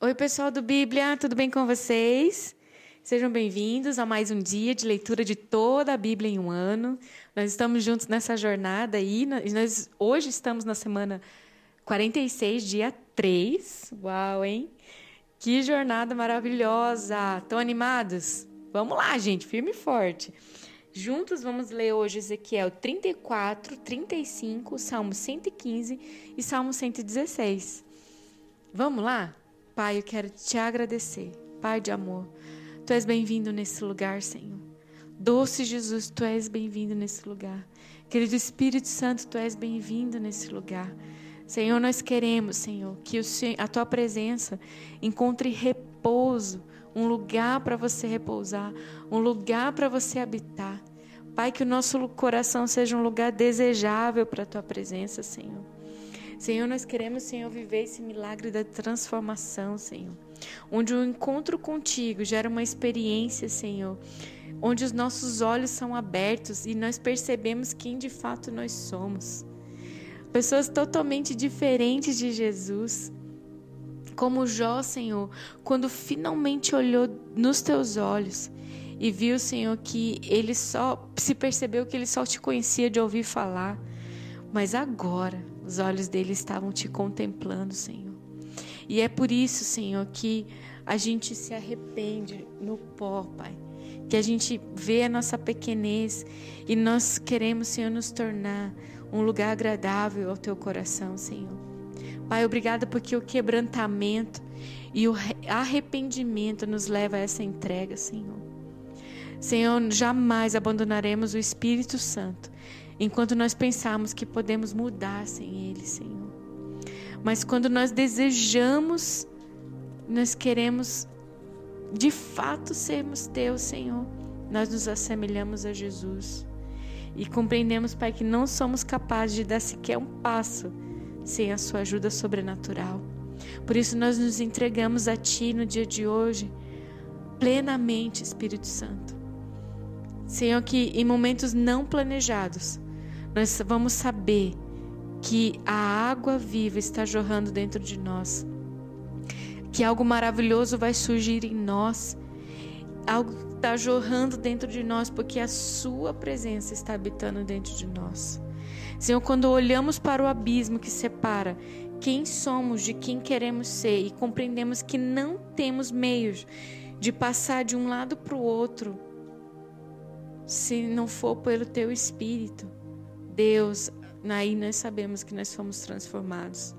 Oi, pessoal do Bíblia, tudo bem com vocês? Sejam bem-vindos a mais um dia de leitura de toda a Bíblia em um ano. Nós estamos juntos nessa jornada aí. Nós hoje estamos na semana 46, dia 3. Uau, hein? Que jornada maravilhosa! Estão animados? Vamos lá, gente, firme e forte. Juntos vamos ler hoje Ezequiel 34, 35, Salmo 115 e Salmo 116. Vamos lá? Pai, eu quero te agradecer. Pai de amor, tu és bem-vindo nesse lugar, Senhor. Doce Jesus, tu és bem-vindo nesse lugar. Querido Espírito Santo, tu és bem-vindo nesse lugar. Senhor, nós queremos, Senhor, que a tua presença encontre repouso, um lugar para você repousar, um lugar para você habitar. Pai, que o nosso coração seja um lugar desejável para a tua presença, Senhor. Senhor, nós queremos, Senhor, viver esse milagre da transformação, Senhor. Onde o encontro contigo gera uma experiência, Senhor. Onde os nossos olhos são abertos e nós percebemos quem de fato nós somos. Pessoas totalmente diferentes de Jesus. Como Jó, Senhor, quando finalmente olhou nos teus olhos e viu, Senhor, que ele só se percebeu que ele só te conhecia de ouvir falar. Mas agora, os olhos dele estavam te contemplando, Senhor. E é por isso, Senhor, que a gente se arrepende no pó, Pai. Que a gente vê a nossa pequenez e nós queremos, Senhor, nos tornar um lugar agradável ao teu coração, Senhor. Pai, obrigada porque o quebrantamento e o arrependimento nos leva a essa entrega, Senhor. Senhor, jamais abandonaremos o Espírito Santo enquanto nós pensamos que podemos mudar sem Ele, Senhor. Mas quando nós desejamos, nós queremos de fato sermos Teus, Senhor, nós nos assemelhamos a Jesus. E compreendemos, Pai, que não somos capazes de dar sequer um passo sem a Sua ajuda sobrenatural. Por isso, nós nos entregamos a Ti no dia de hoje, plenamente, Espírito Santo. Senhor, que em momentos não planejados, nós vamos saber que a água viva está jorrando dentro de nós, que algo maravilhoso vai surgir em nós, algo está jorrando dentro de nós, porque a Sua presença está habitando dentro de nós. Senhor, quando olhamos para o abismo que separa quem somos de quem queremos ser e compreendemos que não temos meios de passar de um lado para o outro, se não for pelo Teu Espírito. Deus, aí nós sabemos que nós fomos transformados.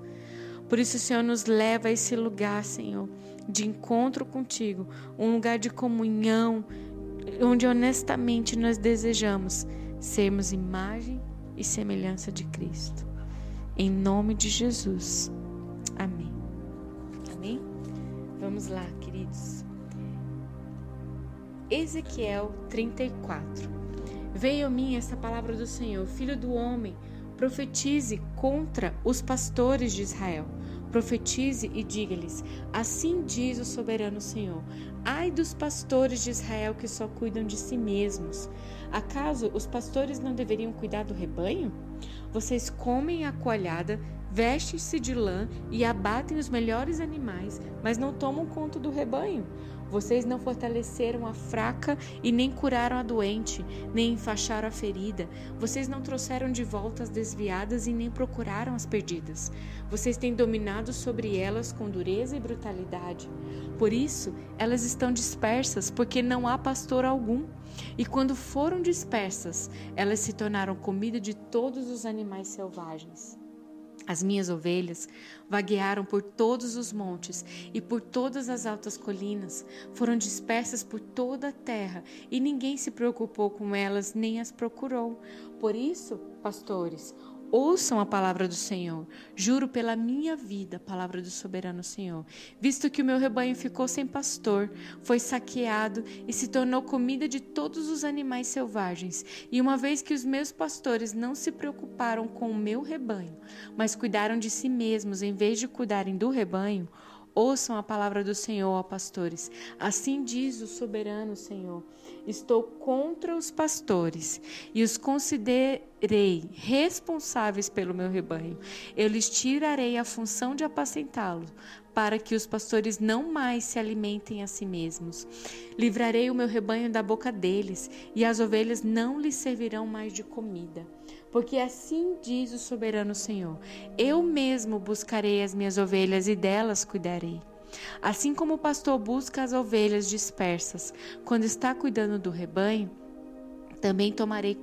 Por isso, o Senhor nos leva a esse lugar, Senhor, de encontro contigo, um lugar de comunhão, onde honestamente nós desejamos sermos imagem e semelhança de Cristo. Em nome de Jesus. Amém. Amém? Vamos lá, queridos. Ezequiel 34. Veio a mim essa palavra do Senhor, filho do homem, profetize contra os pastores de Israel. Profetize e diga-lhes: Assim diz o soberano Senhor: Ai dos pastores de Israel que só cuidam de si mesmos. Acaso os pastores não deveriam cuidar do rebanho? Vocês comem a coalhada, vestem-se de lã e abatem os melhores animais, mas não tomam conta do rebanho. Vocês não fortaleceram a fraca e nem curaram a doente, nem enfaixaram a ferida. Vocês não trouxeram de volta as desviadas e nem procuraram as perdidas. Vocês têm dominado sobre elas com dureza e brutalidade. Por isso, elas estão dispersas, porque não há pastor algum. E quando foram dispersas, elas se tornaram comida de todos os animais selvagens. As minhas ovelhas vaguearam por todos os montes e por todas as altas colinas, foram dispersas por toda a terra, e ninguém se preocupou com elas nem as procurou. Por isso, pastores, Ouçam a palavra do Senhor. Juro pela minha vida, palavra do soberano Senhor. Visto que o meu rebanho ficou sem pastor, foi saqueado e se tornou comida de todos os animais selvagens. E uma vez que os meus pastores não se preocuparam com o meu rebanho, mas cuidaram de si mesmos em vez de cuidarem do rebanho, Ouçam a palavra do Senhor, ó pastores. Assim diz o soberano Senhor: Estou contra os pastores e os considerei responsáveis pelo meu rebanho. Eu lhes tirarei a função de apacentá-los, para que os pastores não mais se alimentem a si mesmos. Livrarei o meu rebanho da boca deles, e as ovelhas não lhes servirão mais de comida. Porque assim diz o soberano Senhor: Eu mesmo buscarei as minhas ovelhas e delas cuidarei. Assim como o pastor busca as ovelhas dispersas quando está cuidando do rebanho, também tomarei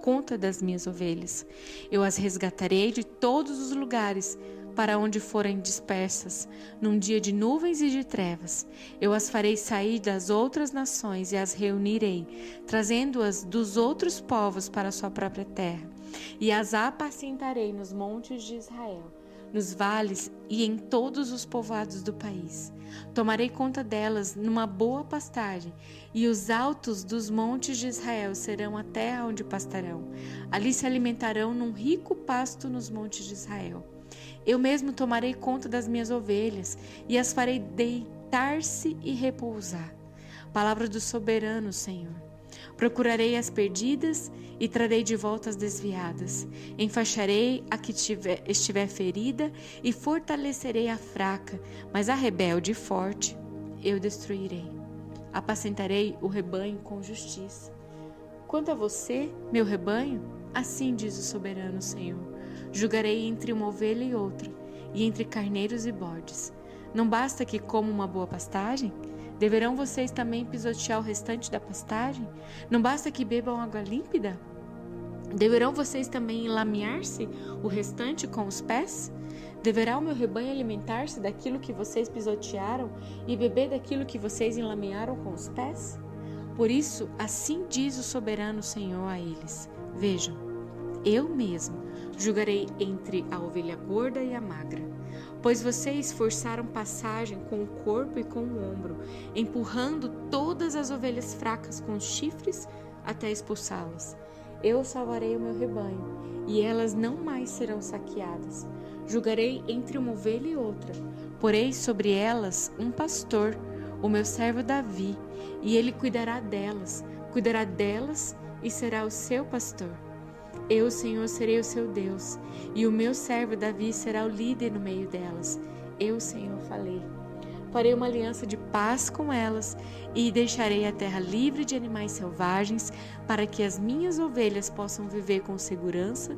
conta das minhas ovelhas. Eu as resgatarei de todos os lugares para onde forem dispersas, num dia de nuvens e de trevas. Eu as farei sair das outras nações e as reunirei, trazendo-as dos outros povos para a sua própria terra. E as apacentarei nos montes de Israel, nos vales e em todos os povoados do país. Tomarei conta delas numa boa pastagem, e os altos dos montes de Israel serão a terra onde pastarão. Ali se alimentarão num rico pasto nos montes de Israel. Eu mesmo tomarei conta das minhas ovelhas e as farei deitar-se e repousar. Palavra do soberano Senhor. Procurarei as perdidas e trarei de volta as desviadas. Enfaixarei a que tiver, estiver ferida e fortalecerei a fraca, mas a rebelde e forte eu destruirei. Apacentarei o rebanho com justiça. Quanto a você, meu rebanho, assim diz o soberano Senhor Julgarei entre uma ovelha e outra, e entre carneiros e bodes. Não basta que comam uma boa pastagem? Deverão vocês também pisotear o restante da pastagem? Não basta que bebam água límpida? Deverão vocês também enlamear-se o restante com os pés? Deverá o meu rebanho alimentar-se daquilo que vocês pisotearam e beber daquilo que vocês enlamearam com os pés? Por isso, assim diz o soberano Senhor a eles: Vejam, eu mesmo julgarei entre a ovelha gorda e a magra. Pois vocês forçaram passagem com o corpo e com o ombro, empurrando todas as ovelhas fracas com chifres até expulsá-las. Eu salvarei o meu rebanho, e elas não mais serão saqueadas. Julgarei entre uma ovelha e outra, porei sobre elas um pastor, o meu servo Davi, e ele cuidará delas, cuidará delas e será o seu pastor. Eu, Senhor, serei o seu Deus, e o meu servo Davi será o líder no meio delas. Eu, Senhor, falei. Farei uma aliança de paz com elas e deixarei a terra livre de animais selvagens, para que as minhas ovelhas possam viver com segurança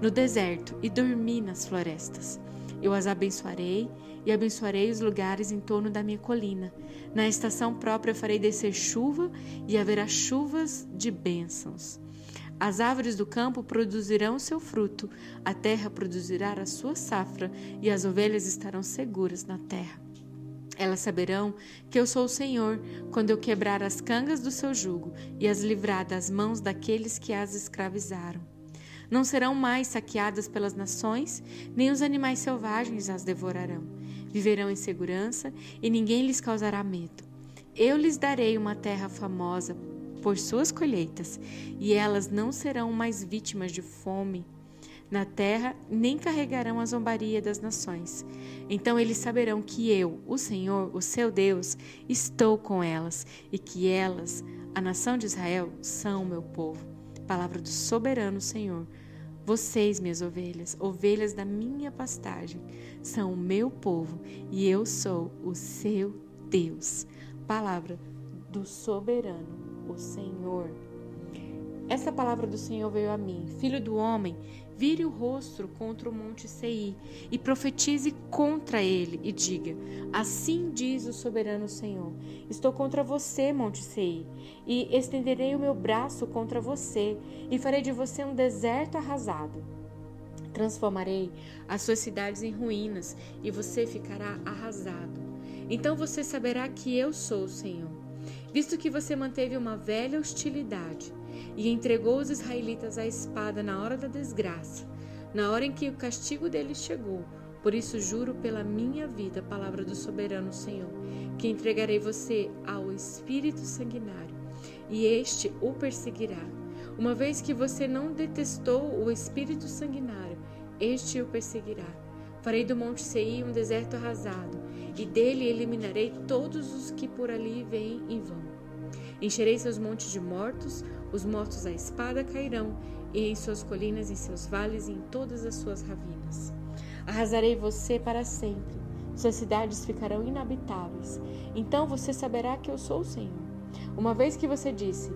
no deserto e dormir nas florestas. Eu as abençoarei e abençoarei os lugares em torno da minha colina. Na estação própria farei descer chuva e haverá chuvas de bênçãos. As árvores do campo produzirão seu fruto, a terra produzirá a sua safra, e as ovelhas estarão seguras na terra. Elas saberão que eu sou o Senhor, quando eu quebrar as cangas do seu jugo e as livrar das mãos daqueles que as escravizaram. Não serão mais saqueadas pelas nações, nem os animais selvagens as devorarão. Viverão em segurança e ninguém lhes causará medo. Eu lhes darei uma terra famosa por suas colheitas, e elas não serão mais vítimas de fome na terra, nem carregarão a zombaria das nações. Então eles saberão que eu, o Senhor, o seu Deus, estou com elas, e que elas, a nação de Israel, são o meu povo. Palavra do soberano Senhor. Vocês, minhas ovelhas, ovelhas da minha pastagem, são o meu povo e eu sou o seu Deus. Palavra do soberano o Senhor. Essa palavra do Senhor veio a mim. Filho do homem, vire o rosto contra o monte Sei e profetize contra ele e diga: Assim diz o soberano Senhor: Estou contra você, monte Sei, e estenderei o meu braço contra você e farei de você um deserto arrasado. Transformarei as suas cidades em ruínas e você ficará arrasado. Então você saberá que eu sou o Senhor visto que você manteve uma velha hostilidade e entregou os israelitas à espada na hora da desgraça, na hora em que o castigo deles chegou. Por isso juro pela minha vida, palavra do soberano Senhor, que entregarei você ao espírito sanguinário, e este o perseguirá. Uma vez que você não detestou o espírito sanguinário, este o perseguirá. Farei do monte Seir um deserto arrasado, e dele eliminarei todos os que por ali vêm em vão. Encherei seus montes de mortos, os mortos à espada cairão, e em suas colinas, em seus vales e em todas as suas ravinas. Arrasarei você para sempre, suas cidades ficarão inabitáveis. Então você saberá que eu sou o Senhor. Uma vez que você disse: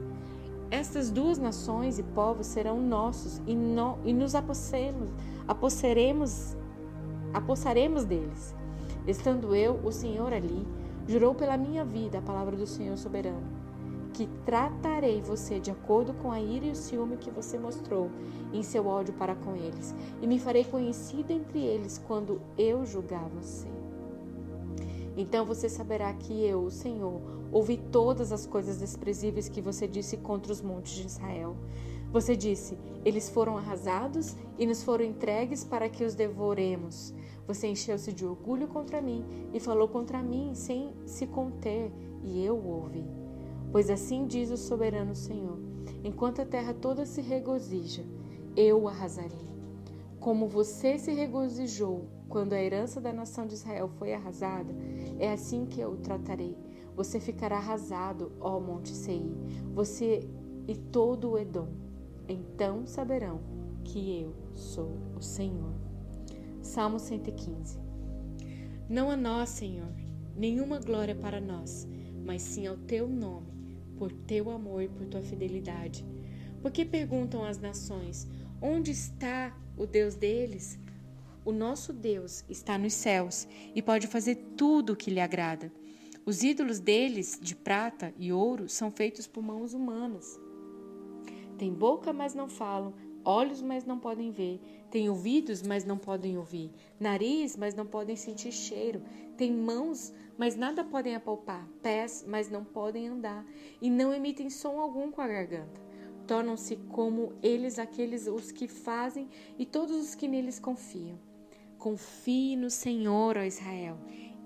Estas duas nações e povos serão nossos, e, no, e nos apossemos, aposseremos, apossaremos deles. Estando eu, o Senhor, ali, jurou pela minha vida a palavra do Senhor soberano que tratarei você de acordo com a ira e o ciúme que você mostrou em seu ódio para com eles, e me farei conhecido entre eles quando eu julgar você. Então você saberá que eu, o Senhor, ouvi todas as coisas desprezíveis que você disse contra os montes de Israel. Você disse: Eles foram arrasados e nos foram entregues para que os devoremos. Você encheu-se de orgulho contra mim e falou contra mim sem se conter, e eu ouvi. Pois assim diz o soberano Senhor: enquanto a terra toda se regozija, eu o arrasarei. Como você se regozijou quando a herança da nação de Israel foi arrasada, é assim que eu o tratarei. Você ficará arrasado, ó Monte Seir, você e todo o Edom. Então saberão que eu sou o Senhor. Salmo 115 Não a nós, Senhor, nenhuma glória para nós, mas sim ao teu nome por teu amor e por tua fidelidade. Porque perguntam as nações: onde está o Deus deles? O nosso Deus está nos céus e pode fazer tudo o que lhe agrada. Os ídolos deles, de prata e ouro, são feitos por mãos humanas. Tem boca, mas não falam, olhos, mas não podem ver, têm ouvidos, mas não podem ouvir, nariz, mas não podem sentir cheiro, têm mãos, mas nada podem apalpar, pés, mas não podem andar, e não emitem som algum com a garganta. Tornam-se como eles aqueles os que fazem e todos os que neles confiam. Confie no Senhor, ó Israel.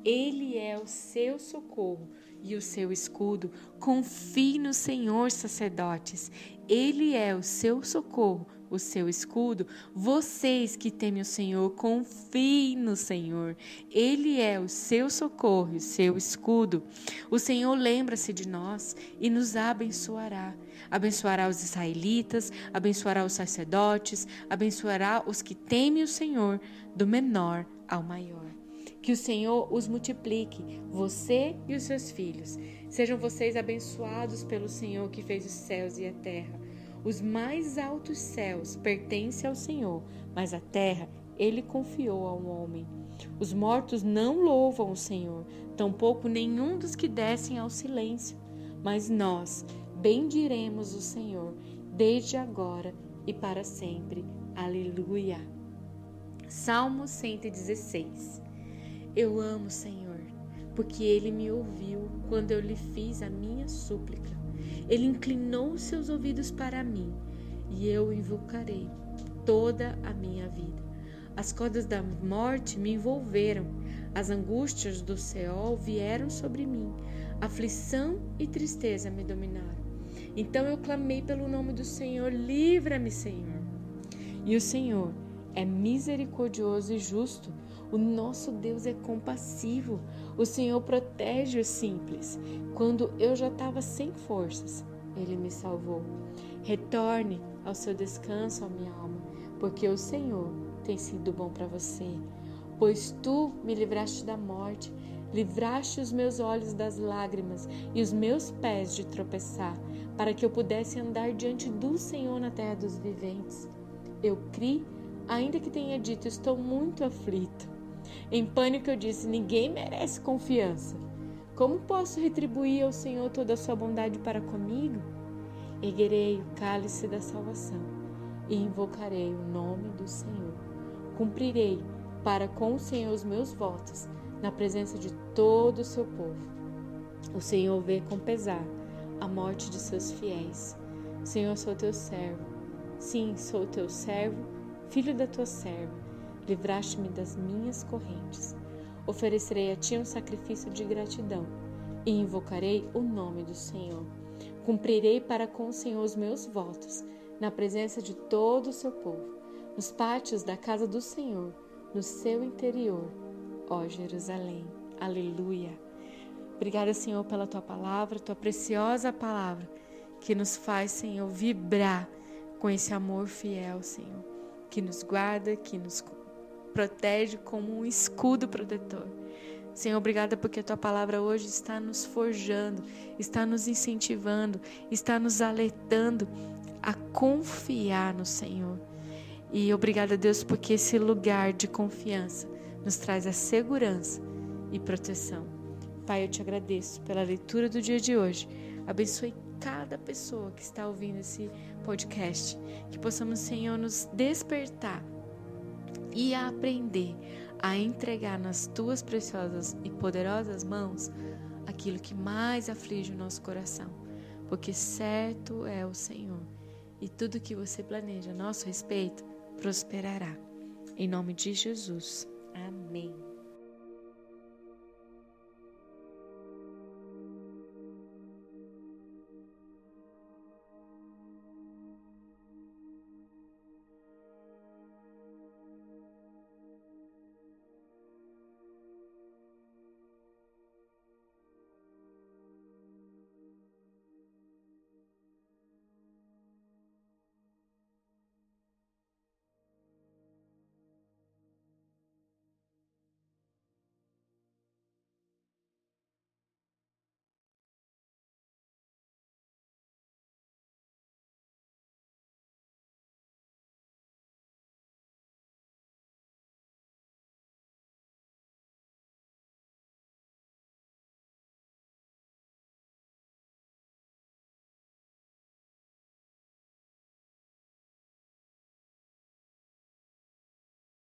Ele é o seu socorro e o seu escudo. Confie no Senhor, sacerdotes. Ele é o seu socorro o seu escudo, vocês que temem o Senhor, confiem no Senhor. Ele é o seu socorro, o seu escudo. O Senhor lembra-se de nós e nos abençoará. Abençoará os israelitas, abençoará os sacerdotes, abençoará os que temem o Senhor, do menor ao maior. Que o Senhor os multiplique, você e os seus filhos. Sejam vocês abençoados pelo Senhor que fez os céus e a terra. Os mais altos céus pertencem ao Senhor, mas a terra ele confiou ao homem. Os mortos não louvam o Senhor, tampouco nenhum dos que descem ao silêncio. Mas nós bendiremos o Senhor desde agora e para sempre. Aleluia. Salmo 116. Eu amo o Senhor, porque ele me ouviu quando eu lhe fiz a minha súplica. Ele inclinou seus ouvidos para mim e eu invocarei toda a minha vida. As cordas da morte me envolveram, as angústias do céu vieram sobre mim, aflição e tristeza me dominaram. Então eu clamei pelo nome do Senhor: livra-me, Senhor. E o Senhor é misericordioso e justo. O nosso Deus é compassivo. O Senhor protege os simples. Quando eu já estava sem forças, Ele me salvou. Retorne ao seu descanso, ó minha alma, porque o Senhor tem sido bom para você. Pois tu me livraste da morte, livraste os meus olhos das lágrimas e os meus pés de tropeçar, para que eu pudesse andar diante do Senhor na terra dos viventes. Eu criei ainda que tenha dito estou muito aflito. Em pânico eu disse: ninguém merece confiança. Como posso retribuir ao Senhor toda a sua bondade para comigo? Erguerei o cálice da salvação e invocarei o nome do Senhor. Cumprirei para com o Senhor os meus votos na presença de todo o seu povo. O Senhor vê com pesar a morte de seus fiéis. Senhor, sou teu servo. Sim, sou teu servo filho da tua serva, livraste-me das minhas correntes. Oferecerei a ti um sacrifício de gratidão e invocarei o nome do Senhor. Cumprirei para com o Senhor os meus votos, na presença de todo o seu povo, nos pátios da casa do Senhor, no seu interior, ó Jerusalém. Aleluia. Obrigada, Senhor, pela tua palavra, tua preciosa palavra, que nos faz, Senhor, vibrar com esse amor fiel, Senhor, que nos guarda, que nos protege como um escudo protetor. Senhor, obrigada porque a tua palavra hoje está nos forjando, está nos incentivando, está nos alertando a confiar no Senhor. E obrigada, Deus, porque esse lugar de confiança nos traz a segurança e proteção. Pai, eu te agradeço pela leitura do dia de hoje. Abençoe cada pessoa que está ouvindo esse podcast. Que possamos, Senhor, nos despertar e aprender a entregar nas tuas preciosas e poderosas mãos aquilo que mais aflige o nosso coração. Porque certo é o Senhor e tudo que você planeja a nosso respeito prosperará. Em nome de Jesus. Amém.